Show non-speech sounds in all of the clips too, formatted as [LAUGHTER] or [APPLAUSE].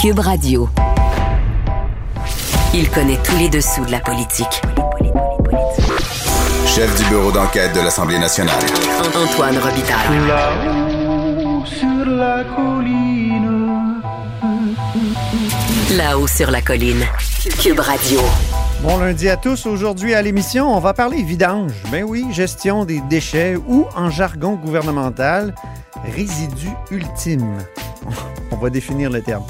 Cube Radio. Il connaît tous les dessous de la politique. Chef du bureau d'enquête de l'Assemblée nationale. Antoine Robitaille. Là-haut sur la colline. Là-haut sur la colline. Cube Radio. Bon lundi à tous. Aujourd'hui à l'émission, on va parler vidange. Ben oui, gestion des déchets ou en jargon gouvernemental, résidu ultime. [LAUGHS] On va définir le terme.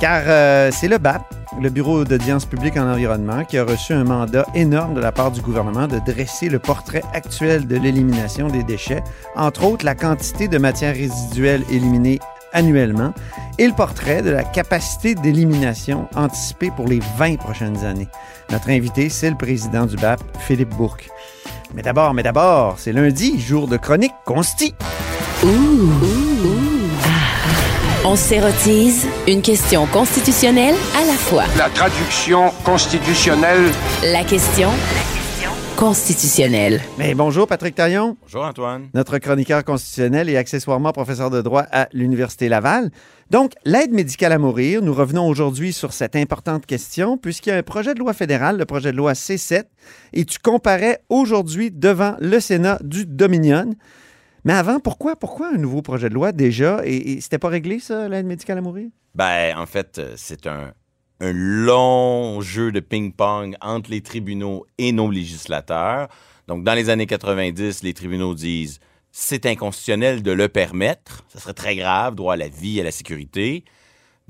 Car euh, c'est le BAP, le Bureau d'audience publique en environnement, qui a reçu un mandat énorme de la part du gouvernement de dresser le portrait actuel de l'élimination des déchets, entre autres la quantité de matières résiduelles éliminées annuellement et le portrait de la capacité d'élimination anticipée pour les 20 prochaines années. Notre invité, c'est le président du BAP, Philippe Bourque. Mais d'abord, mais d'abord, c'est lundi, jour de chronique consti. On s'érotise une question constitutionnelle à la fois. La traduction constitutionnelle. La question constitutionnelle. Mais bonjour Patrick Taillon, Bonjour Antoine. notre chroniqueur constitutionnel et accessoirement professeur de droit à l'Université Laval. Donc, l'aide médicale à mourir, nous revenons aujourd'hui sur cette importante question puisqu'il y a un projet de loi fédéral, le projet de loi C7, et tu comparais aujourd'hui devant le Sénat du Dominion. Mais avant, pourquoi, pourquoi un nouveau projet de loi déjà? Et, et c'était pas réglé, ça, l'aide médicale à mourir? Ben, en fait, euh, c'est un, un long jeu de ping-pong entre les tribunaux et nos législateurs. Donc, dans les années 90, les tribunaux disent c'est inconstitutionnel de le permettre. Ça serait très grave, droit à la vie et à la sécurité.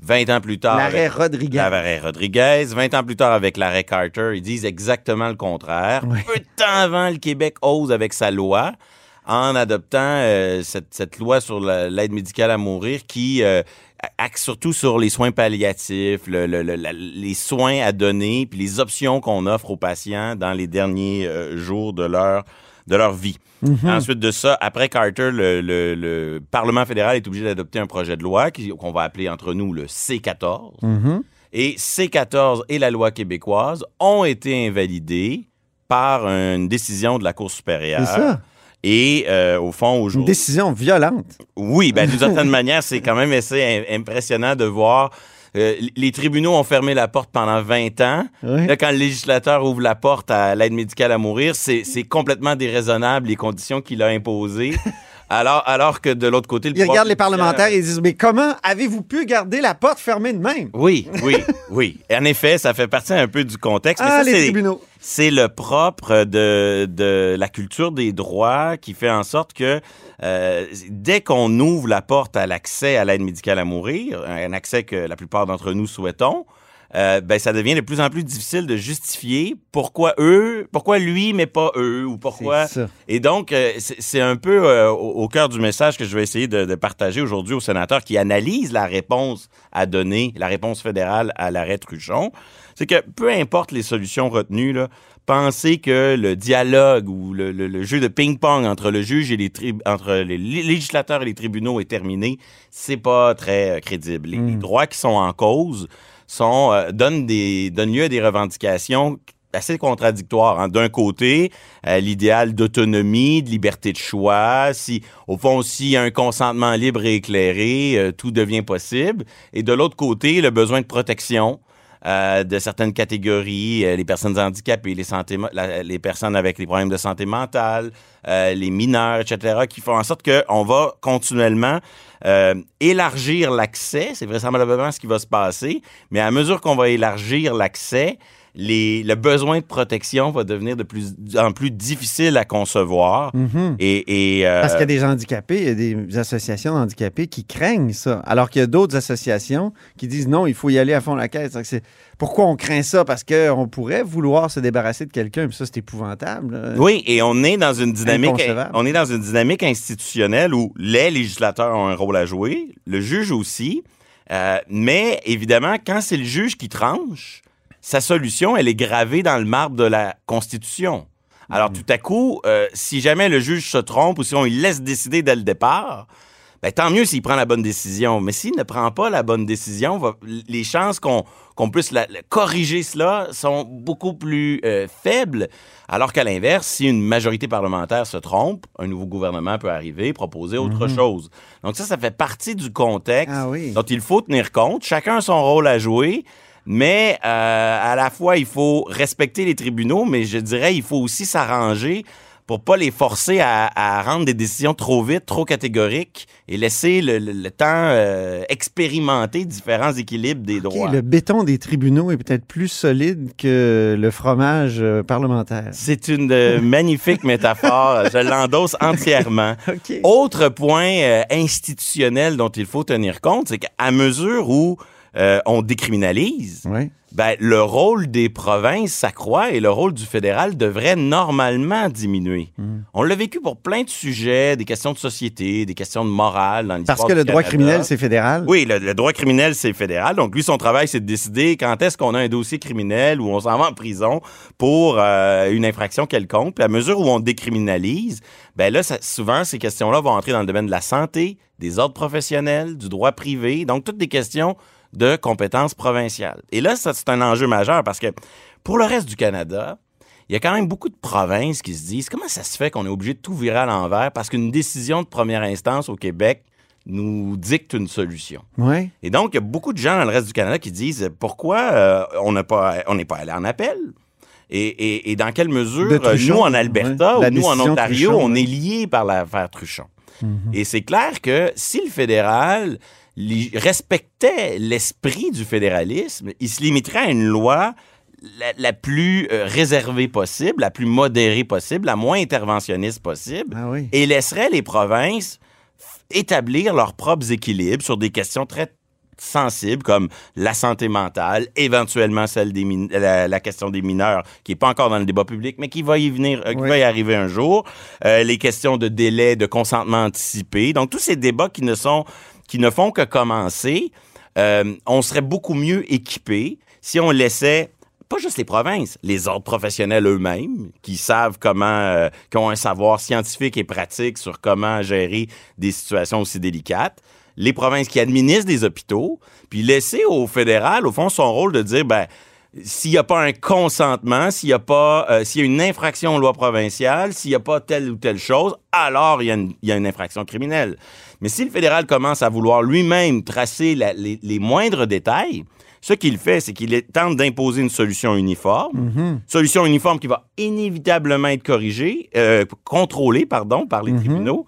20 ans plus tard. L'arrêt Rodriguez. L'arrêt Rodriguez. 20 ans plus tard, avec l'arrêt Carter, ils disent exactement le contraire. Oui. Peu de temps avant, le Québec ose avec sa loi en adoptant euh, cette, cette loi sur la- l'aide médicale à mourir qui euh, axe surtout sur les soins palliatifs, le- le- le- la- les soins à donner, puis les options qu'on offre aux patients dans les derniers euh, jours de leur, de leur vie. Ensuite de ça, après Carter, le, le- le Parlement fédéral est obligé d'adopter un projet de loi qu'on va appeler entre nous le C14. Mhm. Et C14 et la loi québécoise ont été invalidés par une décision de la Cour supérieure. C'est ça. Et euh, au fond, Une aujourd'hui. décision violente. Oui, ben, d'une [LAUGHS] certaine manière, c'est quand même assez im- impressionnant de voir. euh, les tribunaux ont fermé la porte pendant 20 ans. Oui. Là, quand le législateur ouvre la porte à l'aide médicale à mourir, c'est complètement déraisonnable les conditions qu'il a imposées. [LAUGHS] alors, alors que de l'autre côté, le Ils regardent les parlementaires et ils disent Mais comment avez-vous pu garder la porte fermée de même? Oui, [LAUGHS] oui, oui. En effet, ça fait partie un peu du contexte. mais Ah, ça, les c'est- tribunaux. C'est le propre de, de la culture des droits qui fait en sorte que euh, dès qu'on ouvre la porte à l'accès à l'aide médicale à mourir, un accès que la plupart d'entre nous souhaitons, euh, ben ça devient de plus en plus difficile de justifier pourquoi eux, pourquoi lui, mais pas eux, ou pourquoi. Et donc, euh, c'est un peu euh, au, cœur du message que je vais essayer de, de partager aujourd'hui aux sénateurs qui analysent la réponse à donner, la réponse fédérale à l'arrêt Truchon. C'est que peu importe les solutions retenues, là, penser que le dialogue ou le, le- le jeu de ping-pong entre le juge et les entre les lé- législateurs et les tribunaux est terminé, c'est pas très crédible. Les, les droits qui sont en cause sont euh, donnent des lieu à des revendications assez contradictoires. hein. D'un côté, euh, l'idéal d'autonomie, de liberté de choix, si au fond s'il un consentement libre et éclairé, euh, tout devient possible. Et de l'autre côté, le besoin de protection euh, de certaines catégories, euh, les personnes handicapées, les, les personnes avec les problèmes de santé mentale, euh, les mineurs, etc., qui font en sorte qu'on va continuellement élargir l'accès. C'est vraisemblablement ce qui va se passer. Mais à mesure qu'on va élargir l'accès, les, le besoin de protection va devenir de plus en plus difficile à concevoir. Et, et, euh, Parce qu'il y a des handicapés, il y a des associations handicapées qui craignent ça, alors qu'il y a d'autres associations qui disent non, il faut y aller à fond la caisse. Pourquoi on craint ça? Parce qu'on pourrait vouloir se débarrasser de quelqu'un, puis ça, c'est épouvantable. là. Oui, et on est dans une dynamique, on est dans une dynamique institutionnelle où les législateurs ont un rôle à jouer, le juge aussi. Euh, mais évidemment, quand c'est le juge qui tranche, sa solution, elle est gravée dans le marbre de la Constitution. Alors, tout à coup, euh, si jamais le juge se trompe ou si on lui laisse décider dès le départ, ben, tant mieux s'il prend la bonne décision. Mais s'il ne prend pas la bonne décision, va- les chances qu'on puisse la- la- corriger cela sont beaucoup plus euh, faibles. Alors qu'à l'inverse, si une majorité parlementaire se trompe, un nouveau gouvernement peut arriver, proposer autre chose. Donc ça, ça fait partie du contexte Ah oui. dont il faut tenir compte. Chacun a son rôle à jouer. Mais euh, à la fois, il faut respecter les tribunaux, mais je dirais, il faut aussi s'arranger pour pas les forcer à, à rendre des décisions trop vite, trop catégoriques et laisser le, le- le temps euh, expérimenter différents équilibres des droits. le béton des tribunaux est peut-être plus solide que le fromage euh, parlementaire. C'est une euh, [LAUGHS] magnifique métaphore. Je l'endosse [LAUGHS] entièrement. Autre point euh, institutionnel dont il faut tenir compte, c'est qu'à mesure où euh, on décriminalise, Oui. ben, le rôle des provinces s'accroît et le rôle du fédéral devrait normalement diminuer. Hmm. On l'a vécu pour plein de sujets, des questions de société, des questions de morale dans Parce que le droit Canada. criminel, c'est fédéral? Oui, le, le droit criminel, c'est fédéral. Donc, lui, son travail, c'est de décider quand est-ce qu'on a un dossier criminel ou on s'en va en prison pour euh, une infraction quelconque. Puis, à mesure où on décriminalise, ben là, ça- souvent, ces questions-là vont entrer dans le domaine de la santé, des ordres professionnels, du droit privé. Donc, toutes des questions de compétences provinciales. Et là, ça, c'est un enjeu majeur parce que pour le reste du Canada, il y a quand même beaucoup de provinces qui se disent comment ça se fait qu'on est obligé de tout virer à l'envers parce qu'une décision de première instance au Québec nous dicte une solution? Oui. Et donc, il y a beaucoup de gens dans le reste du Canada qui disent pourquoi euh, on pas, n'est pas allé en appel? Et, et- et dans quelle mesure, euh, Truchon, nous en Alberta ouais. Ou nous en Ontario, Truchon, on ouais. est liés par l'affaire Truchon. Mhm. Et c'est clair que si le fédéral li- respectait l'esprit du fédéralisme, il se limiterait à une loi la, la plus euh, réservée possible, la plus modérée possible, la moins interventionniste possible, Ah oui. et laisserait les provinces établir leurs propres équilibres sur des questions très sensibles comme la santé mentale, éventuellement celle des la, la question des mineurs qui est pas encore dans le débat public mais qui va y venir euh, qui Oui. va y arriver un jour, Euh, les questions de délai de consentement anticipé. Donc tous ces débats qui ne sont qui ne font que commencer, euh, on serait beaucoup mieux équipé si on laissait pas juste les provinces, les ordres professionnels eux-mêmes, qui savent comment, euh, qui ont un savoir scientifique et pratique sur comment gérer des situations aussi délicates, les provinces qui administrent des hôpitaux, puis laisser au fédéral, au fond, son rôle de dire, ben, s'il n'y a pas un consentement, s'il n'y a pas, euh, s'il y a une infraction aux lois provinciales, s'il n'y a pas telle ou telle chose, alors il y, a une- il y a une infraction criminelle. Mais si le fédéral commence à vouloir lui-même tracer la- les, les moindres détails, ce qu'il fait, c'est qu'il tente d'imposer une solution uniforme, solution uniforme qui va inévitablement être corrigée, euh, contrôlée, pardon, par les tribunaux.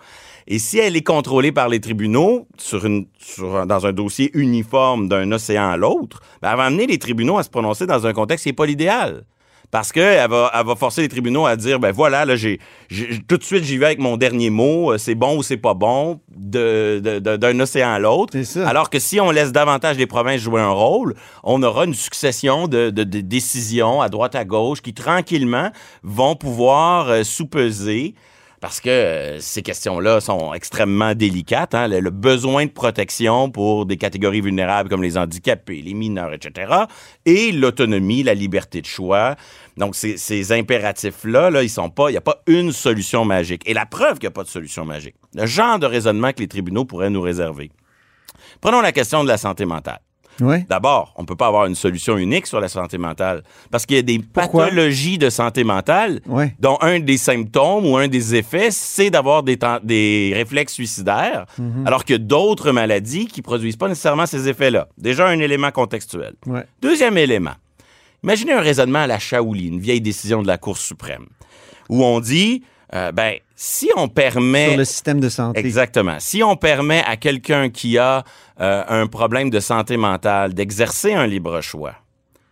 Et si elle est contrôlée par les tribunaux sur une, sur un- dans un dossier uniforme d'un océan à l'autre, ben, elle va amener les tribunaux à se prononcer dans un contexte qui n'est pas l'idéal. Parce qu'elle va, elle va forcer les tribunaux à dire, ben voilà, là, j'ai, j'ai- tout de suite, j'y vais avec mon dernier mot, euh, c'est bon ou c'est pas bon, de, de- de- d'un océan à l'autre. C'est ça. Alors que si on laisse davantage les provinces jouer un rôle, on aura une succession de, de- de décisions à droite à gauche qui tranquillement vont pouvoir euh, sous-peser parce que euh, ces questions-là sont extrêmement délicates. hein. Le, besoin de protection pour des catégories vulnérables comme les handicapés, les mineurs, etc. Et l'autonomie, la liberté de choix. Donc, ces, ces impératifs-là, là, ils sont pas, il n'y a pas une solution magique. Et la preuve qu'il n'y a pas de solution magique. Le genre de raisonnement que les tribunaux pourraient nous réserver. Prenons la question de la santé mentale. Oui. D'abord, on ne peut pas avoir une solution unique sur la santé mentale parce qu'il y a des Pourquoi? pathologies de santé mentale dont un des symptômes ou un des effets, c'est d'avoir des, réflexes suicidaires, Mhm. alors que d'autres maladies qui produisent pas nécessairement ces effets-là. Déjà, un élément contextuel. Deuxième élément. Imaginez un raisonnement à la Shaouli, une vieille décision de la Cour suprême, où on dit, euh, ben, si on permet... Sur le système de santé. Exactement. Si on permet à quelqu'un qui a euh, un problème de santé mentale d'exercer un libre choix,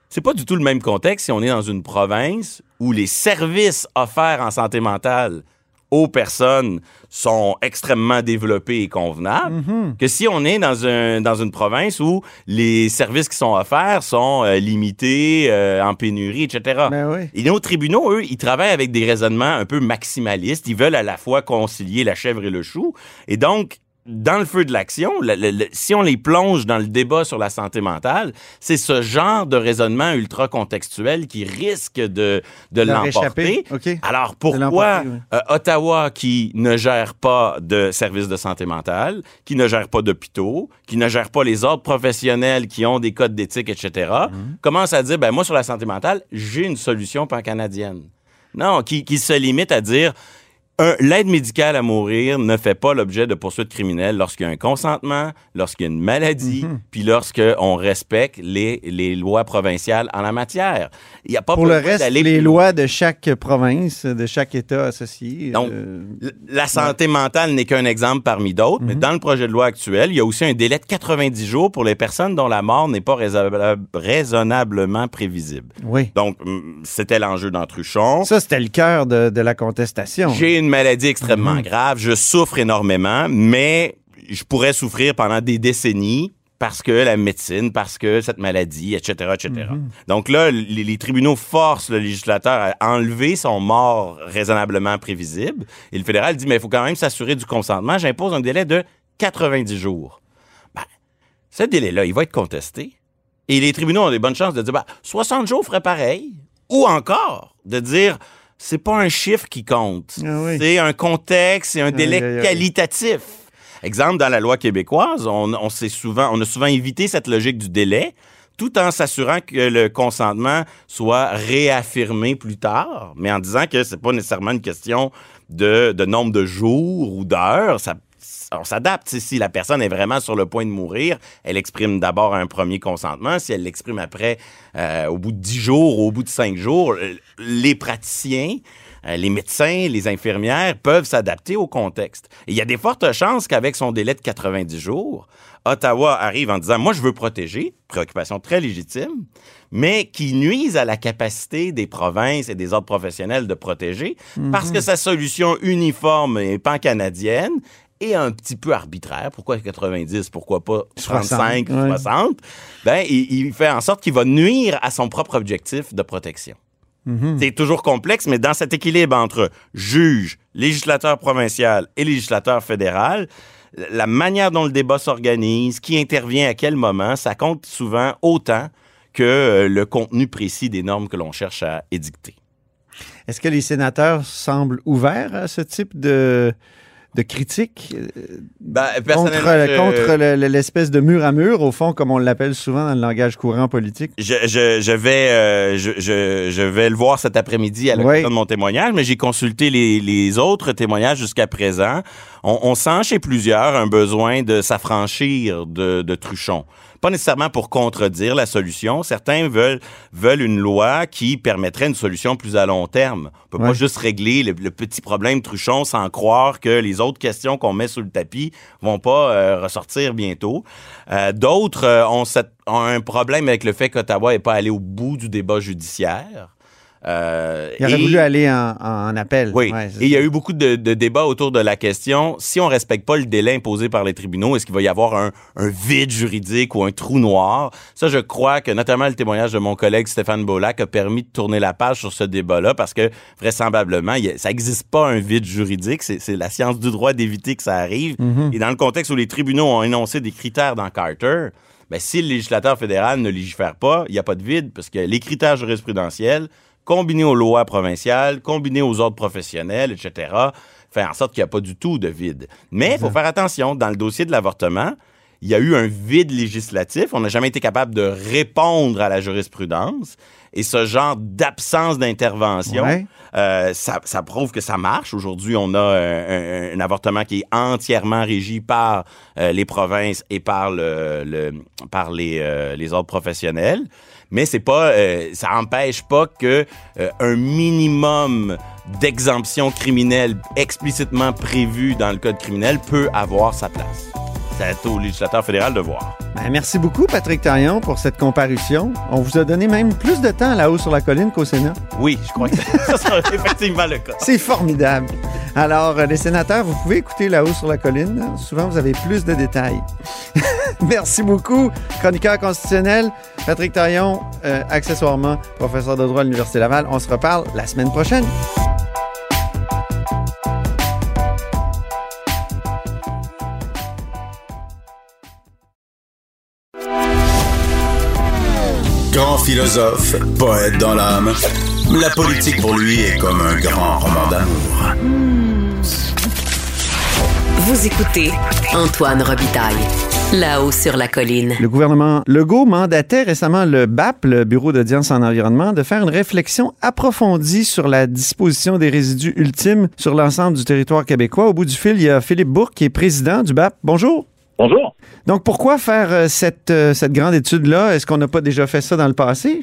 c'est pas du tout le même contexte si on est dans une province où les services offerts en santé mentale aux personnes sont extrêmement développés et convenables, que si on est dans, un, dans une province où les services qui sont offerts sont euh, limités, euh, en pénurie, etc. Ben oui. Et nos tribunaux, eux, ils travaillent avec des raisonnements un peu maximalistes. Ils veulent à la fois concilier la chèvre et le chou. Et donc, dans le feu de l'action, le- le- le- si on les plonge dans le débat sur la santé mentale, c'est ce genre de raisonnement ultra contextuel qui risque de, l'emporter. Alors pourquoi oui. euh, Ottawa qui ne gère pas de services de santé mentale, qui ne gère pas d'hôpitaux, qui ne gère pas les ordres professionnels qui ont des codes d'éthique, etc., Mhm. commence à dire, ben moi sur la santé mentale, j'ai une solution pan-canadienne. Non, qui, qui se limite à dire un, l'aide médicale à mourir ne fait pas l'objet de poursuites criminelles lorsqu'il y a un consentement, lorsqu'il y a une maladie, Mhm. puis lorsqu'on respecte les, les lois provinciales en la matière. Il n'y a pas Pour le reste, d'aller les lois de chaque province, de chaque État associé. Donc, euh, La santé mentale n'est qu'un exemple parmi d'autres, mais dans le projet de loi actuel, il y a aussi un délai de 90 jours pour les personnes dont la mort n'est pas raisonnablement prévisible. oui. Donc, c'était l'enjeu d'Entruchon. Ça, c'était le cœur de, de la contestation. J'ai une maladie extrêmement Mhm. grave, je souffre énormément, mais je pourrais souffrir pendant des décennies parce que la médecine, parce que cette maladie, etc., etc. Mhm. Donc là, les, les tribunaux forcent le législateur à enlever son mort raisonnablement prévisible. Et le fédéral dit, mais il faut quand même s'assurer du consentement. J'impose un délai de 90 jours. Ben, ce délai-là, il va être contesté. Et les tribunaux ont des bonnes chances de dire, ben, 60 jours ferait pareil. Ou encore, de dire, c'est pas un chiffre qui compte. Ah oui. C'est un contexte, c'est un délai qualitatif. Exemple, dans la loi québécoise, on, on, souvent, on a souvent évité cette logique du délai, tout en s'assurant que le consentement soit réaffirmé plus tard, mais en disant que c'est pas nécessairement une question de, de nombre de jours ou d'heures. Ça, on s'adapte. Si la personne est vraiment sur le point de mourir, elle exprime d'abord un premier consentement. Si elle l'exprime après, euh, au bout de 10 jours ou au bout de 5 jours, euh, les praticiens, euh, les médecins, les infirmières peuvent s'adapter au contexte. Et il y a des fortes chances qu'avec son délai de 90 jours, Ottawa arrive en disant, moi, je veux protéger, préoccupation très légitime, mais qui nuise à la capacité des provinces et des ordres professionnels de protéger parce que sa solution uniforme et pan-canadienne est un petit peu arbitraire. Pourquoi 90? Pourquoi pas 35, 60, ouais. 60? Ben, il, il fait en sorte qu'il va nuire à son propre objectif de protection. C'est toujours complexe, mais dans cet équilibre entre juge, législateur provincial et législateur fédéral, la manière dont le débat s'organise, qui intervient à quel moment, ça compte souvent autant que euh, le contenu précis des normes que l'on cherche à édicter. Est-ce que les sénateurs semblent ouverts à ce type de, de critique euh, Ben, contre, le- l'espèce de mur à mur, au fond, comme on l'appelle souvent dans le langage courant politique? Je, je, je vais, euh, je, je, je vais le voir cet après-midi à l'occasion Oui. de mon témoignage, mais j'ai consulté les, les autres témoignages jusqu'à présent. On, on sent chez plusieurs un besoin de s'affranchir de, de Truchon. Pas nécessairement pour contredire la solution. Certains veulent, veulent une loi qui permettrait une solution plus à long terme. On peut Ouais. pas juste régler le, le petit problème Truchon sans croire que les autres questions qu'on met sous le tapis vont pas euh, ressortir bientôt. Euh, D'autres euh, ont, ont un problème avec le fait qu'Ottawa n'est pas allé au bout du débat judiciaire. Euh, Il aurait et- voulu aller en, en appel. oui, Ouais, et il y a eu beaucoup de, de débats autour de la question, si on respecte pas le délai imposé par les tribunaux, est-ce qu'il va y avoir un, un vide juridique ou un trou noir? Ça, je crois que notamment le témoignage de mon collègue Stéphane Bollac a permis de tourner la page sur ce débat-là parce que vraisemblablement, il y a- ça n'existe pas un vide juridique. C'est la science du droit d'éviter que ça arrive. Mhm. Et dans le contexte où les tribunaux ont énoncé des critères dans Carter, ben, si le législateur fédéral ne légifère pas, il n'y a pas de vide parce que les critères jurisprudentiels, combinés aux lois provinciales, combinés aux ordres professionnels, etc., fait en sorte qu'il n'y a pas du tout de vide. Mais il faut faire attention, dans le dossier de l'avortement, il y a eu un vide législatif. On n'a jamais été capable de répondre à la jurisprudence. Et ce genre d'absence d'intervention, Ouais. euh, ça, ça prouve que ça marche. Aujourd'hui, on a un, un avortement qui est entièrement régi par euh, les provinces et par le, le- par les, euh, les ordres professionnels. Mais c'est pas, euh, ça empêche pas que euh, un minimum d'exemption criminelle explicitement prévu dans le code criminel peut avoir sa place. C'est au législateur fédéral de voir. Ben, merci beaucoup, Patrick Taillon, pour cette comparution. On vous a donné même plus de temps là-haut sur la colline qu'au Sénat. Oui, je crois que ça sera [LAUGHS] effectivement le cas. C'est formidable. Alors, euh, les sénateurs, vous pouvez écouter là-haut sur la colline. Souvent, vous avez plus de détails. [LAUGHS] [LAUGHS] Merci beaucoup, chroniqueur constitutionnel. Patrick Taillon, euh, accessoirement professeur de droit à l'Université Laval. On se reparle la semaine prochaine. Grand philosophe, poète dans l'âme. La politique pour lui est comme un grand roman d'amour. Hmm. Vous écoutez Antoine Robitaille là-haut sur la colline. Le gouvernement Legault mandatait récemment le BAP, le Bureau d'audience en environnement, de faire une réflexion approfondie sur la disposition des résidus ultimes sur l'ensemble du territoire québécois. Au bout du fil, il y a Philippe Bourque, qui est président du BAP. Bonjour. Bonjour. Donc, pourquoi faire euh, cette, euh, cette grande étude-là? Est-ce qu'on n'a pas déjà fait ça dans le passé?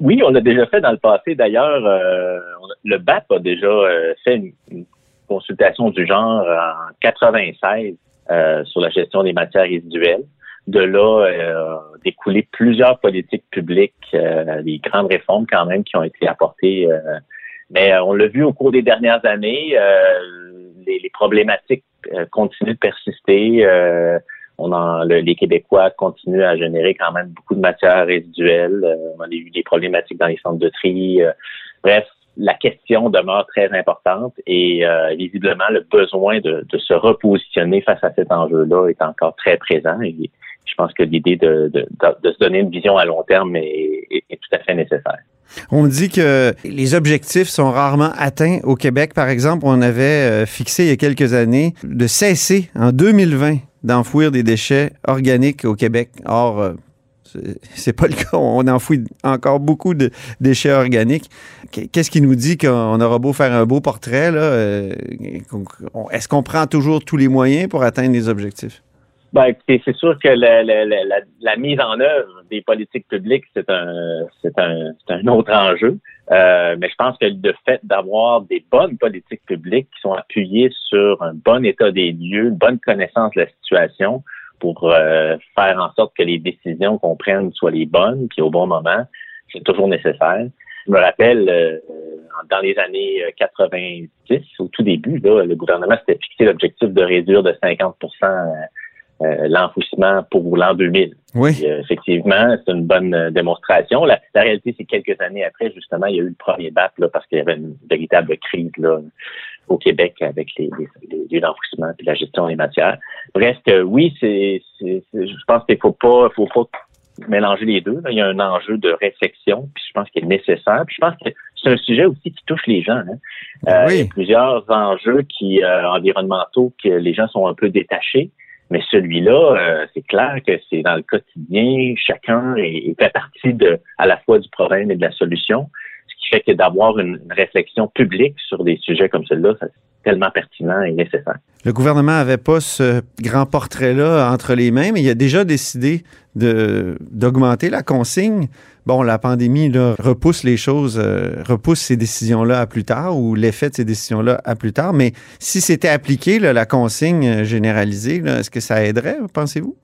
Oui, on l'a déjà fait dans le passé. D'ailleurs, euh, le BAP a déjà euh, fait une, une consultation du genre en 96 euh, sur la gestion des matières résiduelles. De là, euh, découlé plusieurs politiques publiques, euh, des grandes réformes quand même qui ont été apportées. euh, mais euh, on l'a vu au cours des dernières années, les, les problématiques continuent de persister. on en, le- les Québécois continuent à générer quand même beaucoup de matières résiduelles. On a eu des problématiques dans les centres de tri. bref, la question demeure très importante et euh, visiblement le besoin de, de se repositionner face à cet enjeu-là est encore très présent. Et je pense que l'idée de, de, de- se donner une vision à long terme est, est- est tout à fait nécessaire. On dit que les objectifs sont rarement atteints au Québec. Par exemple, on avait euh, fixé il y a quelques années de cesser en 2020 d'enfouir des déchets organiques au Québec. Or, euh, c'est- pas le cas. On enfouit encore beaucoup de déchets organiques. Qu- Qu'est-ce qui nous dit qu'on aura beau faire un beau portrait? euh, Est-ce qu'on prend toujours tous les moyens pour atteindre les objectifs? Ben, c'est sûr que la, mise en œuvre des politiques publiques, c'est un, un, un autre enjeu. Euh, mais je pense que le fait d'avoir des bonnes politiques publiques qui sont appuyées sur un bon état des lieux, une bonne connaissance de la situation pour euh, faire en sorte que les décisions qu'on prenne soient les bonnes puis au bon moment, c'est toujours nécessaire. Je me rappelle, euh, dans les années 90, au tout début, là, le gouvernement s'était fixé l'objectif de réduire de 50% euh, l'enfouissement pour l'an 2000. Oui. Euh, effectivement, c'est une bonne euh, démonstration. La, la réalité, c'est que quelques années après, justement, il y a eu le premier BAP là, parce qu'il y avait une véritable crise là, au Québec avec les, les, les lieux d'enfouissement et la gestion des matières. Bref, que oui, c'est, c'est, c'est- je pense qu'il faut pas, faut pas mélanger les deux. là. Il y a un enjeu de réflexion, puis je pense qu'il est nécessaire. Puis je pense que c'est un sujet aussi qui touche les gens. hein. Euh, Oui. Il y a plusieurs enjeux qui euh, environnementaux que les gens sont un peu détachés. Mais celui-là, euh, c'est clair que c'est dans le quotidien, chacun est, est fait partie de, à la fois du problème et de la solution. Fait que d'avoir une, une réflexion publique sur des sujets comme celui-là, c'est tellement pertinent et nécessaire. Le gouvernement n'avait pas ce grand portrait-là entre les mains, mais il a déjà décidé d'augmenter la consigne. Bon, la pandémie là, repousse les choses, euh, repousse ces décisions-là à plus tard ou l'effet de ces décisions-là à plus tard. Mais si c'était appliqué, là, la consigne euh, généralisée, est-ce que ça aiderait, pensez-vous?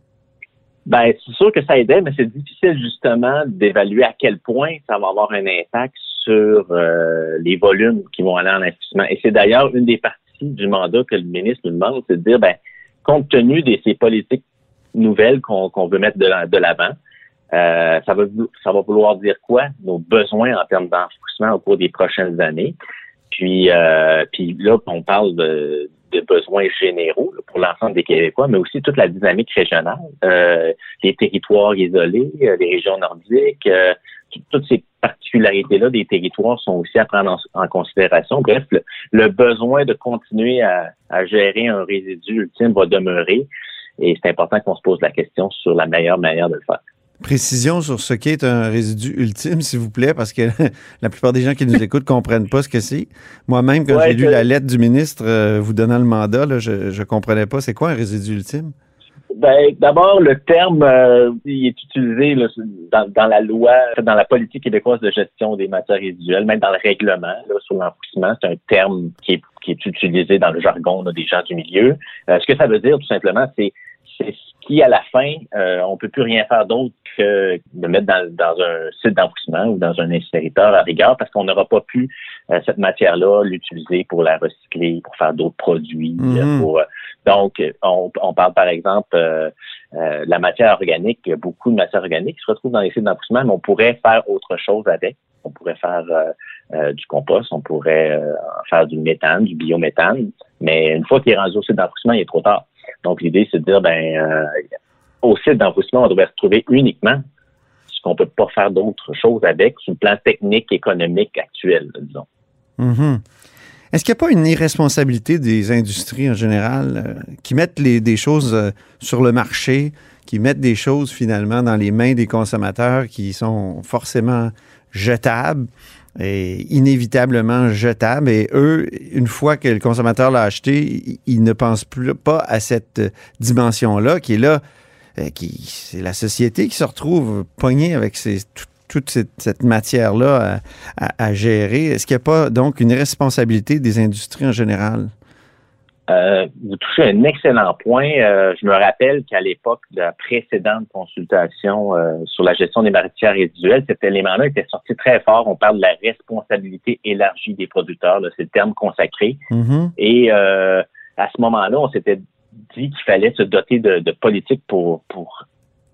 Ben, c'est sûr que ça aidait, mais c'est difficile justement d'évaluer à quel point ça va avoir un impact sur euh, les volumes qui vont aller en investissement. Et c'est d'ailleurs une des parties du mandat que le ministre nous demande, c'est de dire, ben, compte tenu de ces politiques nouvelles qu'on veut mettre de la- de l'avant, euh, ça, va, ça va vouloir dire quoi? Nos besoins en termes d'enfouissement au cours des prochaines années? Puis, euh, puis là, on parle de, besoins généraux pour l'ensemble des Québécois, mais aussi toute la dynamique régionale, les territoires isolés, les régions nordiques, tout- toutes ces particularités-là des territoires sont aussi à prendre en, en considération. Bref, le, le besoin de continuer à, à gérer un résidu ultime va demeurer et c'est important qu'on se pose la question sur la meilleure manière de le faire. Précision sur ce qu'est un résidu ultime, s'il vous plaît, parce que [LAUGHS] la plupart des gens qui nous écoutent comprennent pas ce que c'est. Moi-même, quand Ouais, j'ai lu la lettre du ministre euh, vous donnant le mandat, là, je je comprenais pas c'est quoi un résidu ultime. Ben, d'abord, le terme, euh, il est utilisé là, dans, dans la loi, dans la politique québécoise de gestion des matières résiduelles, même dans le règlement là, sur l'enfouissement. C'est un terme qui est, qui est utilisé dans le jargon là, des gens du milieu. Euh, ce que ça veut dire, tout simplement, c'est c'est ce qui, à la fin, euh, on peut plus rien faire d'autre que de mettre dans, dans un site d'enfouissement ou dans un incinérateur à rigueur parce qu'on n'aura pas pu euh, cette matière-là l'utiliser pour la recycler, pour faire d'autres produits. euh, Mhm. pour, euh, donc, on, on parle par exemple euh, euh, la matière organique. Il y a beaucoup de matière organique qui se retrouve dans les sites d'enfouissement, mais on pourrait faire autre chose avec. On pourrait faire euh, euh, du compost, on pourrait euh, faire du méthane, du biométhane. Mais une fois qu'il est rendu au site d'enfouissement, il est trop tard. Donc, l'idée, c'est de dire, ben, euh, au site d'enfouissement, on devrait retrouver uniquement ce qu'on peut pas faire d'autres choses avec sur le plan technique, économique actuel, disons. Mhm. Est-ce qu'il n'y a pas une irresponsabilité des industries en général euh, qui mettent les, des choses euh, sur le marché, qui mettent des choses finalement dans les mains des consommateurs qui sont forcément jetables? Et inévitablement jetables. Et eux, une fois que le consommateur l'a acheté, ils ne pensent plus pas à cette dimension-là qui est là, euh, qui c'est la société qui se retrouve poignée avec toute cette, matière-là à- à gérer. Est-ce qu'il n'y a pas donc une responsabilité des industries en général? Euh, vous touchez un excellent point. Euh, je me rappelle qu'à l'époque de la précédente consultation euh, sur la gestion des matières résiduelles, cet élément-là était sorti très fort. On parle de la responsabilité élargie des producteurs. C'est le terme consacré. Mhm. Et euh, à ce moment-là, on s'était dit qu'il fallait se doter de, de politiques pour, pour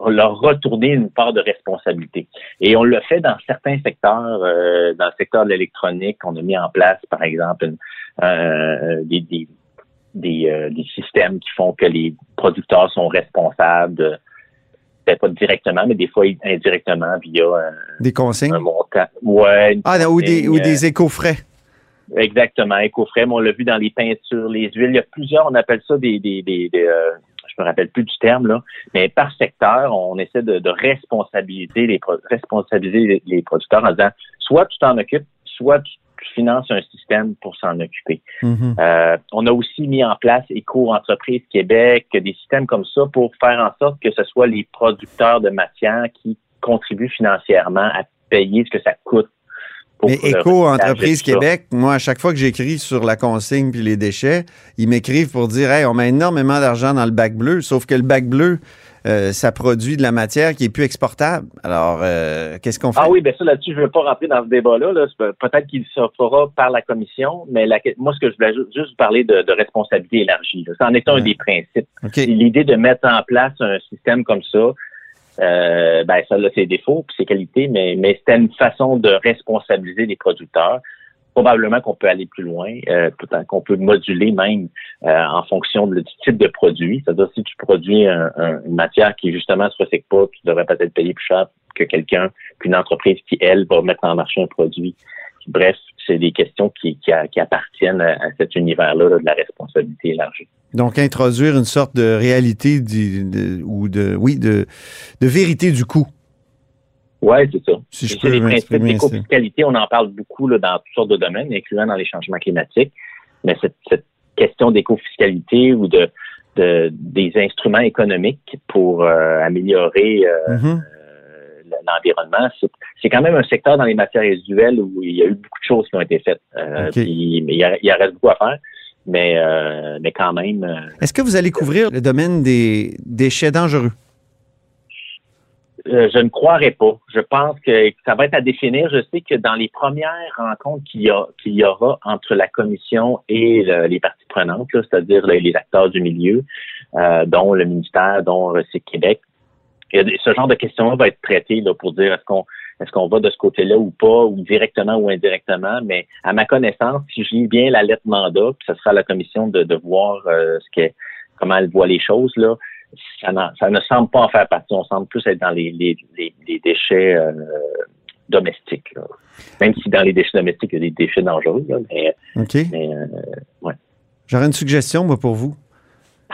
leur retourner une part de responsabilité. Et on le fait dans certains secteurs. euh, dans le secteur de l'électronique, on a mis en place, par exemple, une- euh, des, des, des, euh, des systèmes qui font que les producteurs sont responsables, de- peut-être pas directement, mais des fois indirectement via un, Des consignes? un montant. Ouais, Ah, ou des, ou consigne, des éco-frais. Exactement, éco-frais. mais On l'a vu dans les peintures, les huiles. Il y a plusieurs, on appelle ça des, des, des, des, euh, je me rappelle plus du terme là, mais par secteur, on essaie de, de responsabiliser les responsabiliser les producteurs en disant soit tu t'en occupes, soit tu, tu finances un système pour s'en occuper. Mhm. Euh, on a aussi mis en place Éco-entreprise Québec, des systèmes comme ça pour faire en sorte que ce soit les producteurs de matières qui contribuent financièrement à payer ce que ça coûte. Mais tout ça. Québec, moi, à chaque fois que j'écris sur la consigne puis les déchets, ils m'écrivent pour dire Hey, on met énormément d'argent dans le bac bleu, sauf que le bac bleu, euh, ça produit de la matière qui est plus exportable. Alors, euh, qu'est-ce qu'on fait? Ah oui, bien ça, là-dessus, je ne veux pas rentrer dans ce débat-là. Là. Peut-être qu'il se fera par la commission, mais la- moi, ce que je voulais ju- juste vous parler de, de responsabilité élargie. là. Ça en est un Ouais. des principes. L'idée de mettre en place un système comme ça, euh, ben ça a ses défauts puis ses qualités, mais, mais c'était une façon de responsabiliser les producteurs. Probablement qu'on peut aller plus loin, euh, qu'on peut moduler même euh, en fonction de- du type de produit. C'est-à-dire si tu produis un- un- une matière qui justement se recycle pas, tu devrais peut-être payer plus cher que quelqu'un, qu'une entreprise qui, elle, va mettre en marché un produit. Bref, c'est des questions qui, qui, qui appartiennent à, à cet univers-là là, de la responsabilité élargie. Donc, introduire une sorte de réalité du- de- ou de, oui, de, de vérité du coût. Oui, c'est ça. Si je c'est peux les principes d'éco-fiscalité, on en parle beaucoup là, dans toutes sortes de domaines, incluant dans les changements climatiques. Mais cette, cette question d'éco-fiscalité ou de, de- des instruments économiques pour euh, améliorer euh, Mhm. euh, l'environnement, c'est- quand même un secteur dans les matières résiduelles où il y a eu beaucoup de choses qui ont été faites. Euh, puis- mais il y, a- il en reste beaucoup à faire. Mais, euh, mais quand même, euh, Est-ce que vous allez couvrir le domaine des déchets dangereux? Euh, je ne croirais pas. Je pense que ça va être à définir. Je sais que dans les premières rencontres qu'il y, aura entre la commission et le- les parties prenantes, c'est-à-dire les, les acteurs du milieu, dont le ministère, dont Recyc Québec, ce genre de questions-là va être traité là, pour dire est-ce qu'on est-ce qu'on va de ce côté-là ou pas, ou directement ou indirectement? Mais à ma connaissance, si je lis bien la lettre mandat, puis ce sera à la commission de, de voir euh, ce qu'est comment elle voit les choses là ça, ne semble pas en faire partie. On semble plus être dans les, les, les, les déchets euh, domestiques. là. Même si dans les déchets domestiques, il y a des déchets dangereux. là, mais OK. mais, euh, J'aurais une suggestion, moi, pour vous.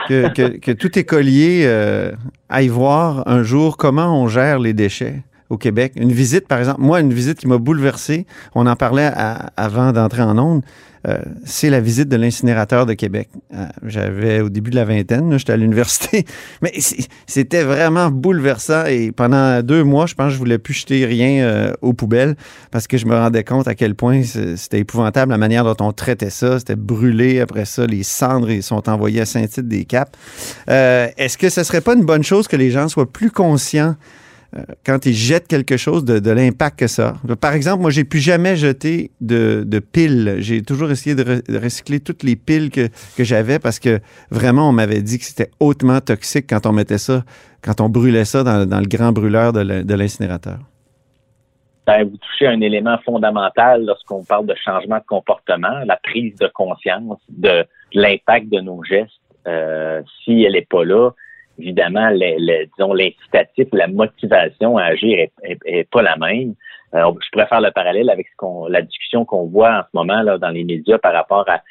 Que, que, que tout écolier euh, aille voir un jour comment on gère les déchets au Québec. Une visite, par exemple. Moi, une visite qui m'a bouleversé, on en parlait avant d'entrer en onde, euh, c'est la visite de l'incinérateur de Québec. Euh, J'avais au début de la vingtaine, j'étais à l'université, [LAUGHS] mais c'était vraiment bouleversant et pendant deux mois, je pense que je voulais plus jeter rien euh, aux poubelles parce que je me rendais compte à quel point c'était épouvantable la manière dont on traitait ça. C'était brûlé après ça, les cendres ils sont envoyées à Saint-Tite-des-Caps. Euh, Est-ce que ce serait pas une bonne chose que les gens soient plus conscients quand ils jettent quelque chose de, l'impact que ça. Par exemple, moi, j'ai plus jamais jeté de, piles. J'ai toujours essayé de, re- de recycler toutes les piles que, j'avais parce que vraiment, on m'avait dit que c'était hautement toxique quand on mettait ça, quand on brûlait ça dans, le grand brûleur de l'incinérateur. ben, vous touchez à un élément fondamental lorsqu'on parle de changement de comportement, la prise de conscience de l'impact de nos gestes. Euh, si elle n'est pas là, évidemment, le, le- disons, l'incitatif, la motivation à agir est, est- est pas la même. Euh, je pourrais faire le parallèle avec ce qu'on, la discussion qu'on voit en ce moment là, dans les médias par rapport à,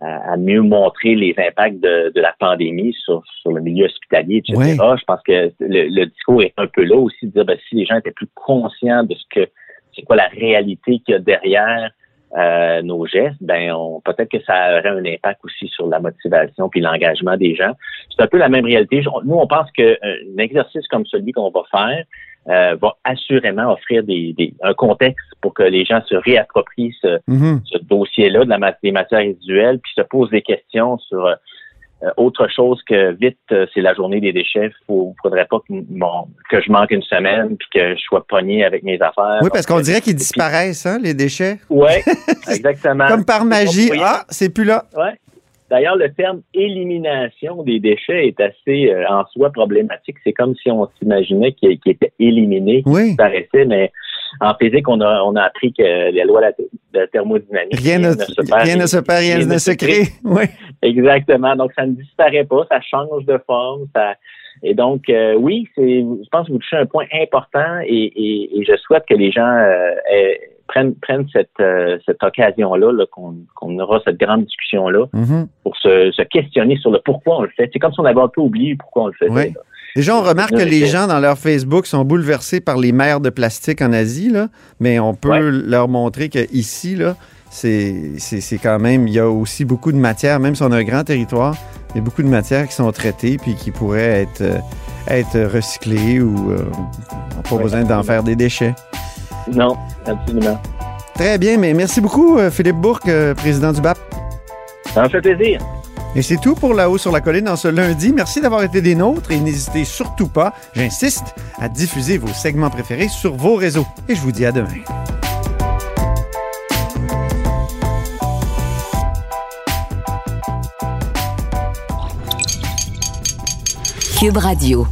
à, à mieux montrer les impacts de, de la pandémie sur, sur le milieu hospitalier, etc. Oui. Je pense que le, le discours est un peu là aussi, de dire ben, si les gens étaient plus conscients de ce que c'est quoi la réalité qu'il y a derrière euh, nos gestes, ben on, peut-être que ça aurait un impact aussi sur la motivation puis l'engagement des gens. C'est un peu la même réalité. Nous, on pense qu'un exercice comme celui qu'on va faire euh, va assurément offrir des, des- un contexte pour que les gens se réapproprient ce, Mhm. ce dossier-là de la des matières résiduelles, puis se posent des questions sur euh, autre chose que vite, euh, c'est la journée des déchets. Il faudrait pas que, bon, que je manque une semaine puis que je sois pogné avec mes affaires. Oui, parce qu'on dirait qu'ils disparaissent, hein, les déchets. Ouais, [LAUGHS] exactement. Comme par magie. Oui. Ah, c'est plus là. Ouais. D'ailleurs, le terme élimination des déchets est assez euh, en soi problématique. C'est comme si on s'imaginait qu'ils étaient éliminés, qu'ils Oui. disparaissaient, mais en physique, on a, on a appris que les lois de la, thermodynamique. Rien ne, rien ne se perd, rien ne se crée. [LAUGHS] Oui. Exactement. Donc, ça ne disparaît pas, ça change de forme. Ça... Et donc, euh, oui, c'est, je pense que vous touchez un point important et, et, et je souhaite que les gens euh, aient- prennent, prennent cette, euh, cette occasion-là, là, qu'on, qu'on aura cette grande discussion-là Mhm. pour se, se questionner sur le pourquoi on le fait. C'est comme si on avait un peu oublié pourquoi on le faisait. Oui. Déjà, on remarque que les gens dans leur Facebook sont bouleversés par les mers de plastique en Asie, là, mais on peut Ouais. leur montrer qu'ici, là, c'est quand même, il y a aussi beaucoup de matières, même si on a un grand territoire, il y a beaucoup de matières qui sont traitées puis qui pourraient être, euh, être recyclées ou euh, on n'a pas Ouais, besoin d'en faire des déchets. Non, absolument. Très bien, mais merci beaucoup, euh, Philippe Bourque, euh, président du BAP. Ça me fait plaisir. Et c'est tout pour La Haut sur la Colline en ce lundi. Merci d'avoir été des nôtres et n'hésitez surtout pas, j'insiste, à diffuser vos segments préférés sur vos réseaux. Et je vous dis à demain. Cube Radio.